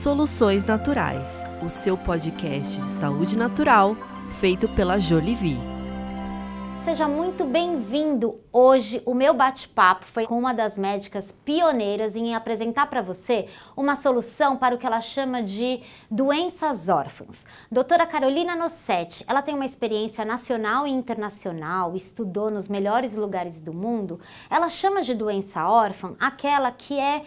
Soluções Naturais, o seu podcast de saúde natural feito pela Jolivie. Seja muito bem-vindo. Hoje o meu bate-papo foi com uma das médicas pioneiras em apresentar para você uma solução para o que ela chama de doenças órfãs. Doutora Carolina Nossetti, ela tem uma experiência nacional e internacional, estudou nos melhores lugares do mundo. Ela chama de doença órfã aquela que é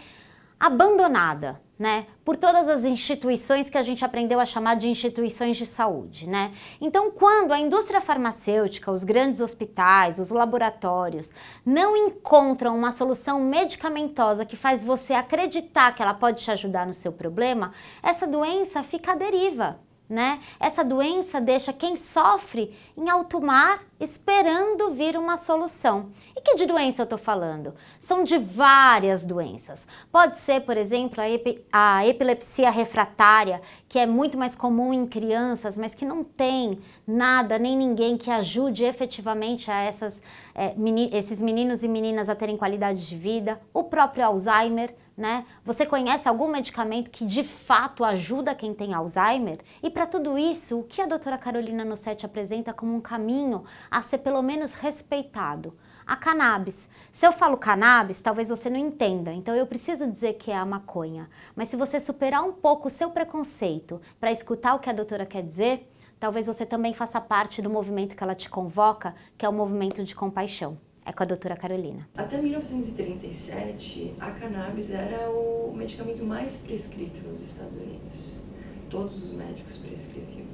abandonada, né, por todas as instituições que a gente aprendeu a chamar de instituições de saúde, né? Então, quando a indústria farmacêutica, os grandes hospitais, os laboratórios não encontram uma solução medicamentosa que faz você acreditar que ela pode te ajudar no seu problema, essa doença fica à deriva né? Essa doença deixa quem sofre em alto mar esperando vir uma solução. E que de doença eu estou falando? São de várias doenças. Pode ser, por exemplo, a, epi a epilepsia refratária, que é muito mais comum em crianças, mas que não tem nada nem ninguém que ajude efetivamente a essas, é, meni esses meninos e meninas a terem qualidade de vida. O próprio Alzheimer né? Você conhece algum medicamento que de fato ajuda quem tem Alzheimer? E para tudo isso, o que a doutora Carolina Nossetti apresenta como um caminho a ser pelo menos respeitado? A cannabis. Se eu falo cannabis, talvez você não entenda, então eu preciso dizer que é a maconha. Mas se você superar um pouco o seu preconceito para escutar o que a doutora quer dizer, talvez você também faça parte do movimento que ela te convoca, que é o movimento de compaixão. É com a doutora Carolina. Até 1937, a cannabis era o medicamento mais prescrito nos Estados Unidos. Todos os médicos prescreviam.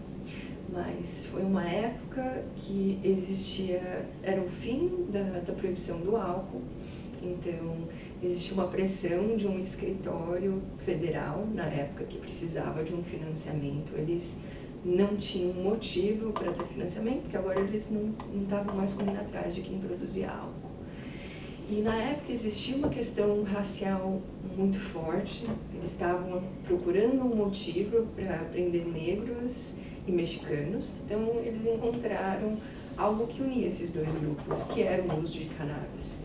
Mas foi uma época que existia, era o fim da, da proibição do álcool, então existia uma pressão de um escritório federal na época que precisava de um financiamento. Eles não tinham motivo para ter financiamento, porque agora eles não estavam mais correndo atrás de quem produzia álcool. E na época existia uma questão racial muito forte, eles estavam procurando um motivo para prender negros e mexicanos, então eles encontraram algo que unia esses dois grupos, que era o uso de cannabis.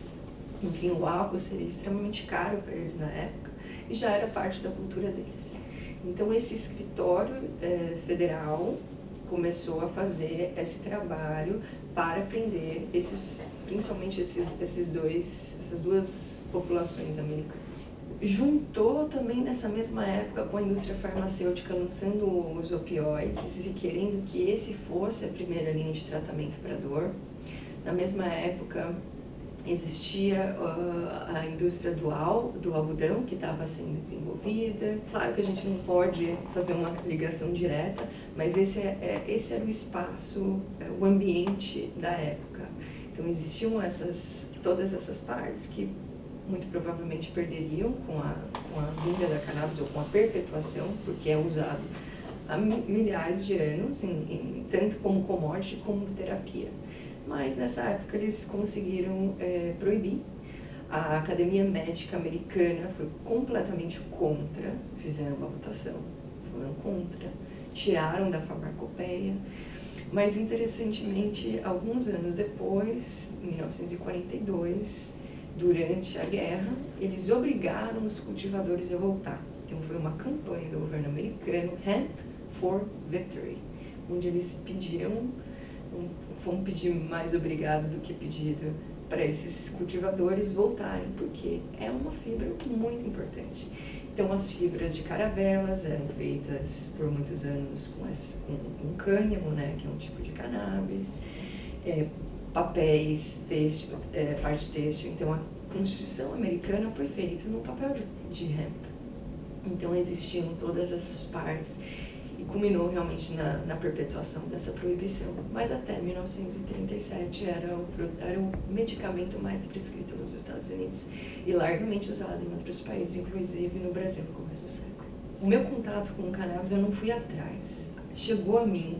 Enfim, o álcool seria extremamente caro para eles na época e já era parte da cultura deles. Então, esse escritório é, federal começou a fazer esse trabalho para aprender esses, principalmente esses, esses dois, essas duas populações americanas. Juntou também nessa mesma época com a indústria farmacêutica lançando os opioides e querendo que esse fosse a primeira linha de tratamento para dor. Na mesma época, existia uh, a indústria dual do algodão que estava sendo desenvolvida. Claro que a gente não pode fazer uma ligação direta, mas esse, é, é esse era o espaço, é, o ambiente da época. Então existiam essas, todas essas partes que muito provavelmente perderiam com a, com a vinda da cannabis ou com a perpetuação, porque é usado há milhares de anos, em, em, tanto como commodity como terapia mas nessa época eles conseguiram é, proibir. A Academia Médica Americana foi completamente contra, fizeram uma votação, foram contra, tiraram da farmacopeia. Mas interessantemente, alguns anos depois, em 1942, durante a guerra, eles obrigaram os cultivadores a voltar. Então foi uma campanha do governo americano, Hemp for Victory, onde eles pediram vamos pedir mais obrigado do que pedido para esses cultivadores voltarem, porque é uma fibra muito importante. Então, as fibras de caravelas eram feitas por muitos anos com, esse, com, com cânhamo, né, que é um tipo de cannabis, é, papéis, têxtil, é, parte têxtil. Então, a Constituição americana foi feita no papel de, de hemp. Então, existiam todas as partes culminou realmente na, na, perpetuação dessa proibição. Mas até 1937 era o, era o medicamento mais prescrito nos Estados Unidos e largamente usado em outros países, inclusive no Brasil no começo do século. O meu contato com o cannabis eu não fui atrás, chegou a mim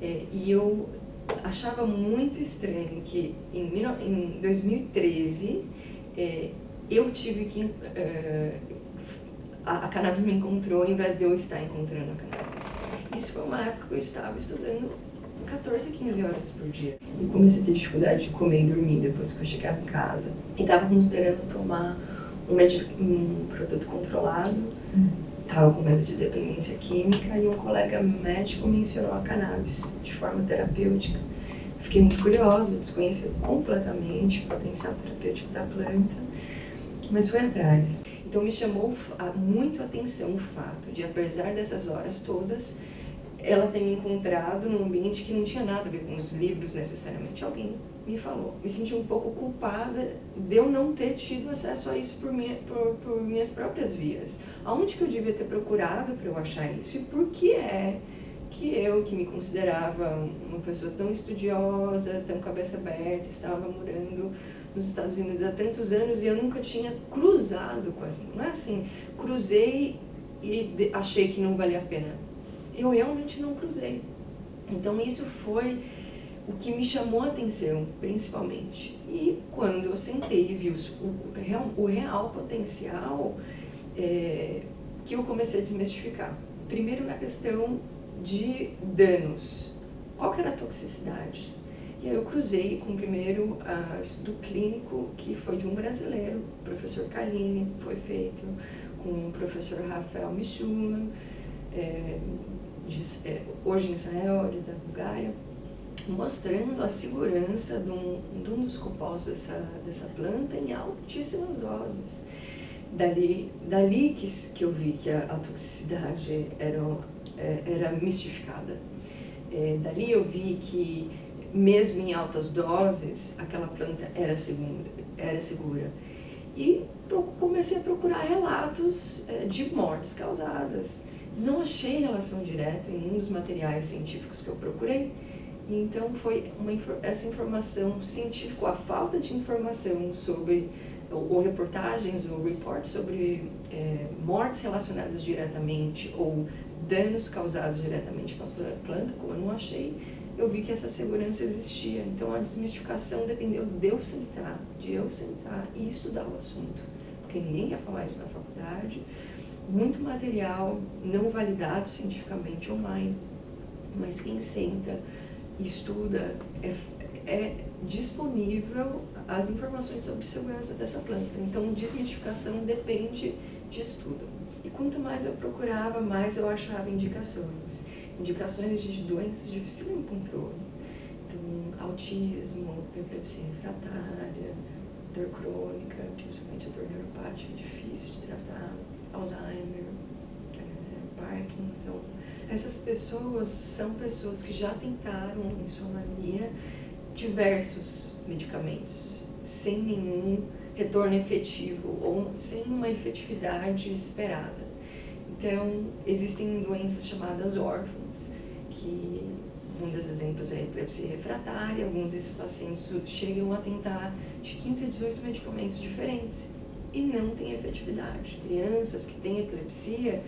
é, e eu achava muito estranho que em, em 2013 é, eu tive que é, a, a cannabis me encontrou em vez de eu estar encontrando a cannabis. Isso foi uma época que eu estava estudando 14, 15 horas por dia. E comecei a ter dificuldade de comer e dormir depois que eu chegava em casa. E estava considerando tomar um, um produto controlado. estava com medo de dependência química e um colega médico mencionou a cannabis de forma terapêutica. Fiquei muito curiosa, desconhecia completamente o potencial terapêutico da planta, mas fui atrás. Então me chamou muito a atenção o fato de, apesar dessas horas todas, ela ter me encontrado num ambiente que não tinha nada a ver com os livros necessariamente. Alguém me falou. Me senti um pouco culpada de eu não ter tido acesso a isso por, minha, por, por minhas próprias vias. Aonde que eu devia ter procurado para eu achar isso? E por que é que eu, que me considerava uma pessoa tão estudiosa, tão cabeça aberta, estava morando nos Estados Unidos há tantos anos e eu nunca tinha cruzado com assim. Não é assim, cruzei e achei que não valia a pena. Eu realmente não cruzei. Então isso foi o que me chamou a atenção, principalmente. E quando eu sentei e vi o, real, o real potencial, é, que eu comecei a desmistificar. Primeiro na questão de danos. Qual que era a toxicidade? E aí eu cruzei com o primeiro uh, estudo clínico, que foi de um brasileiro, o professor Kaline, foi feito com o professor Rafael Michula, é, é, hoje em Israel, da Bulgária, mostrando a segurança de um, de um dos compostos dessa, dessa planta em altíssimas doses. Dali, dali que, que eu vi que a, a toxicidade era é, era mistificada. É, dali eu vi que, mesmo em altas doses, aquela planta era segura. Era segura. E comecei a procurar relatos é, de mortes causadas. Não achei relação direta em nenhum dos materiais científicos que eu procurei. Então foi uma, essa informação científica, a falta de informação sobre ou, reportagens ou reports sobre é, mortes relacionadas diretamente ou danos causados diretamente para a planta, como eu não achei, eu vi que essa segurança existia. Então a desmistificação dependeu de eu sentar, de eu sentar e estudar o assunto, ninguém ia falar isso na faculdade. Muito material não validado cientificamente online, mas quem senta e estuda é, é disponível as informações sobre segurança dessa planta. Então desmistificação depende de estudo. E quanto mais eu procurava, mais eu achava indicações. Indicações de doenças de controle. Então, autismo, epilepsia refratária, dor crônica, principalmente a dor neuropática, difícil de tratar, Alzheimer, é, Parkinson. Essas pessoas são pessoas que já tentaram, em sua maioria, diversos medicamentos, sem nenhum retorno efetivo ou sem uma efetividade esperada. Então, existem doenças chamadas órfãs, que um dos exemplos é a epilepsia refratária, alguns desses pacientes chegam a tentar de 15 a 18 medicamentos diferentes e não tem efetividade. Crianças que têm epilepsia,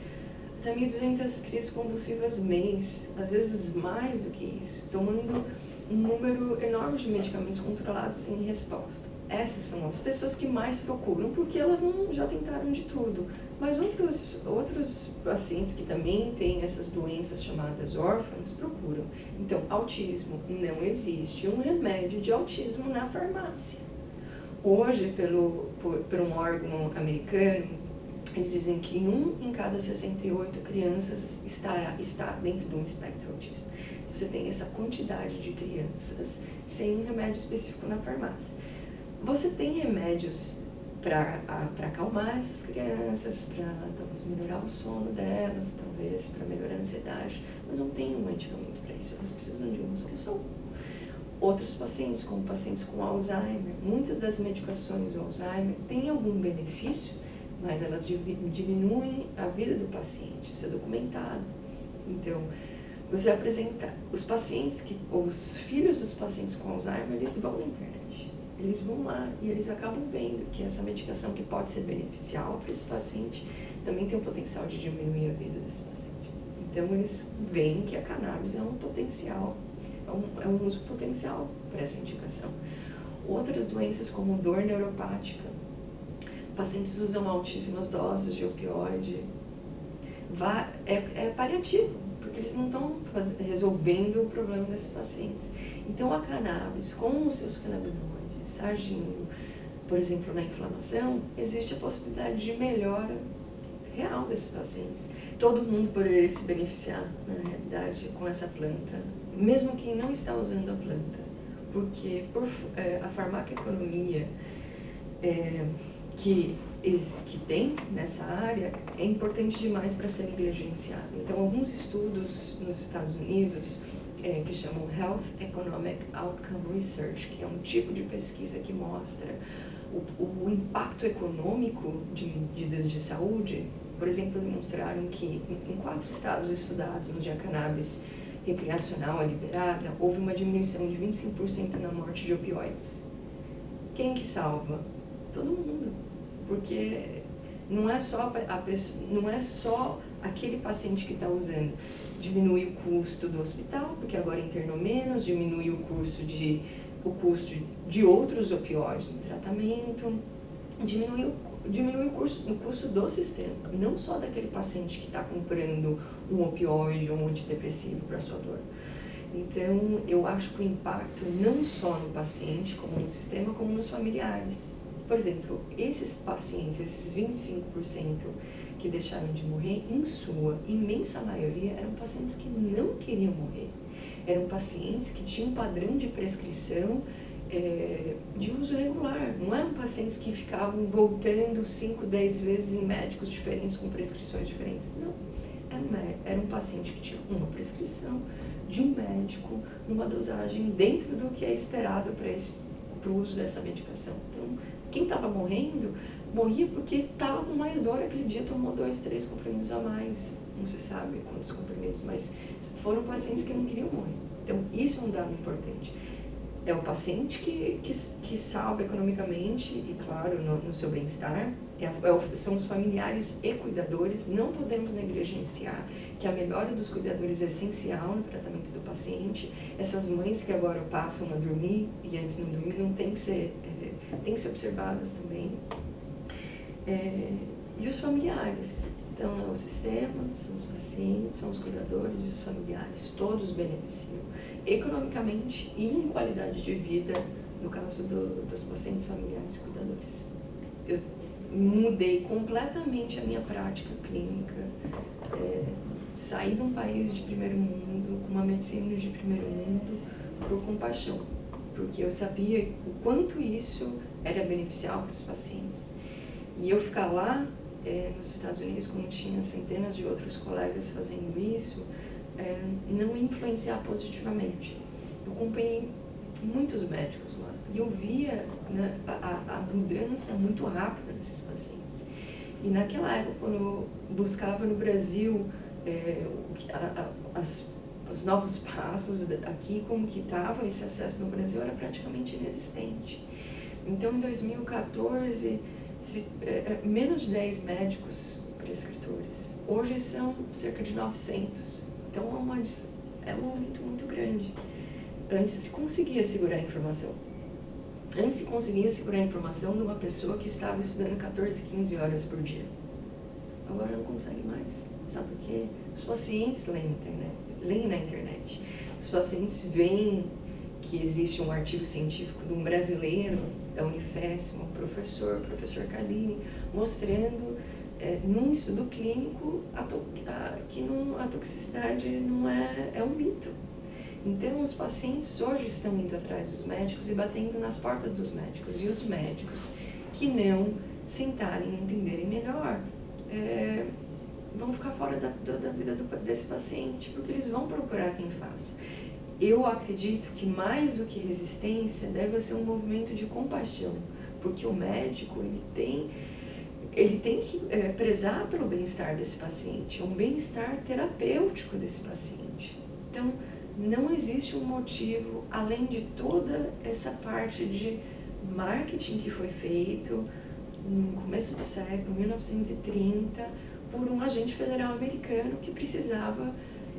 até 1.200 crises convulsivas mês, às vezes mais do que isso, tomando um número enorme de medicamentos controlados sem resposta essas são as pessoas que mais procuram, porque elas não já tentaram de tudo. Mas outros, outros pacientes que também têm essas doenças chamadas órfãs procuram. Então, autismo não existe um remédio de autismo na farmácia. Hoje, pelo, por, por um órgão americano, eles dizem que um em cada 68 crianças está, está dentro de um espectro autista. Você tem essa quantidade de crianças sem um remédio específico na farmácia. Você tem remédios para acalmar essas crianças, para talvez melhorar o sono delas, talvez para melhorar a ansiedade, mas não tem um medicamento para isso, elas precisam de uma solução. Outros pacientes, como pacientes com Alzheimer, muitas das medicações do Alzheimer têm algum benefício, mas elas diminuem a vida do paciente, isso é documentado. Então, você apresenta os pacientes, que, os filhos dos pacientes com Alzheimer, eles vão na internet eles vão lá e eles acabam vendo que essa medicação que pode ser beneficial para esse paciente também tem o potencial de diminuir a vida desse paciente. Então eles veem que a cannabis é um potencial, é um, é um uso potencial para essa indicação. Outras doenças como dor neuropática, pacientes usam altíssimas doses de opioide, é, é paliativo, porque eles não estão resolvendo o problema desses pacientes. Então a cannabis, com os seus canabinoides, agindo, por exemplo, na inflamação, existe a possibilidade de melhora real desses pacientes. Todo mundo poderia se beneficiar, na realidade, com essa planta, mesmo quem não está usando a planta, porque por, é, a farmacoeconomia é, que, que tem nessa área é importante demais para ser negligenciada. Então, alguns estudos nos Estados Unidos é, que chamam Health Economic Outcome Research, que é um tipo de pesquisa que mostra o, o impacto econômico de medidas de saúde por exemplo, demonstraram que em quatro estados estudados onde a cannabis recreacional é liberada, houve uma diminuição de 25% na morte de opioides. Quem que salva? Todo mundo. Porque não é só, a pessoa, não é só aquele paciente que está usando. Diminui o custo do hospital, porque agora internou menos, diminui o custo de, o custo de outros opioides no tratamento, diminui o diminui o, curso, o custo do sistema, não só daquele paciente que está comprando um opioide ou um antidepressivo para sua dor. Então, eu acho que o impacto não só no paciente, como no sistema, como nos familiares. Por exemplo, esses pacientes, esses 25% que deixaram de morrer, em sua imensa maioria, eram pacientes que não queriam morrer. Eram pacientes que tinham um padrão de prescrição é, de uso regular. Não eram pacientes que ficavam voltando 5, 10 vezes em médicos diferentes com prescrições diferentes. Não. Era um, era um paciente que tinha uma prescrição de um médico numa dosagem dentro do que é esperado para o uso dessa medicação. Então, quem estava morrendo, morria porque estava com mais dor aquele dia, tomou dois, três comprimidos a mais. Não se sabe quantos comprimidos, mas foram pacientes que não queriam morrer. Então, isso é um dado importante é o paciente que, que, que salva economicamente e, claro, no, no seu bem-estar. É, é, são os familiares e cuidadores. Não podemos negligenciar que a melhora dos cuidadores é essencial no tratamento do paciente. Essas mães que agora passam a dormir e antes não dormiam têm que ser, é, têm que ser observadas também. É, e os familiares. Então, é o sistema, são os pacientes, são os cuidadores e os familiares, todos beneficiam economicamente e em qualidade de vida, no caso do, dos pacientes familiares cuidadores. Eu mudei completamente a minha prática clínica, é, saí de um país de primeiro mundo, com uma medicina de primeiro mundo, por compaixão, porque eu sabia o quanto isso era beneficial para os pacientes. E eu ficar lá é, nos Estados Unidos, como tinha centenas de outros colegas fazendo isso, é, não influenciar positivamente. Eu acompanhei muitos médicos lá e eu via né, a, a, mudança muito rápida nesses pacientes. E naquela época, quando eu buscava no Brasil é, a, as, os novos passos aqui, como que estava esse acesso no Brasil, era praticamente inexistente. Então, em 2014, se, é, é, menos de 10 médicos prescritores. Hoje são cerca de 900. Então é, uma, é um aumento muito grande. Antes se conseguia segurar a informação. Antes se conseguia segurar a informação de uma pessoa que estava estudando 14, 15 horas por dia. Agora não consegue mais. Sabe por quê? Os pacientes leem internet. Leem na internet. Os pacientes veem que existe um artigo científico de um brasileiro da Unifesp, um professor, professor Kalini, mostrando é, num estudo clínico a a, que não, a toxicidade não é, é um mito. Então, os pacientes hoje estão indo atrás dos médicos e batendo nas portas dos médicos. E os médicos que não sentarem e entenderem melhor é, vão ficar fora da, da vida do, desse paciente, porque eles vão procurar quem faça. Eu acredito que mais do que resistência deve ser um movimento de compaixão, porque o médico ele tem ele tem que é, prezar pelo bem-estar desse paciente, um bem-estar terapêutico desse paciente. Então, não existe um motivo, além de toda essa parte de marketing que foi feito no começo do século, 1930, por um agente federal americano que precisava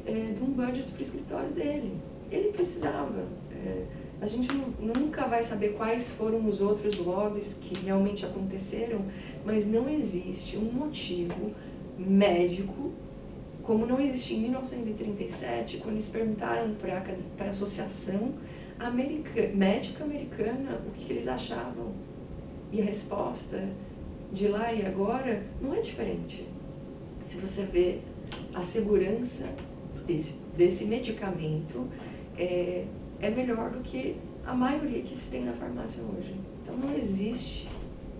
é, de um budget para o escritório dele. Ele precisava. É, a gente nunca vai saber quais foram os outros lobbies que realmente aconteceram, mas não existe um motivo médico, como não existia em 1937, quando eles perguntaram para a Associação America, Médica Americana o que, que eles achavam. E a resposta de lá e agora não é diferente. se você vê a segurança desse, desse medicamento, é, é melhor do que a maioria que se tem na farmácia hoje. Então não existe,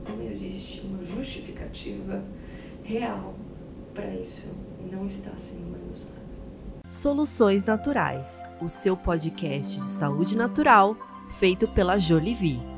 não existe uma justificativa real para isso não estar sendo manuseado. Soluções Naturais, o seu podcast de saúde natural feito pela Jolivie.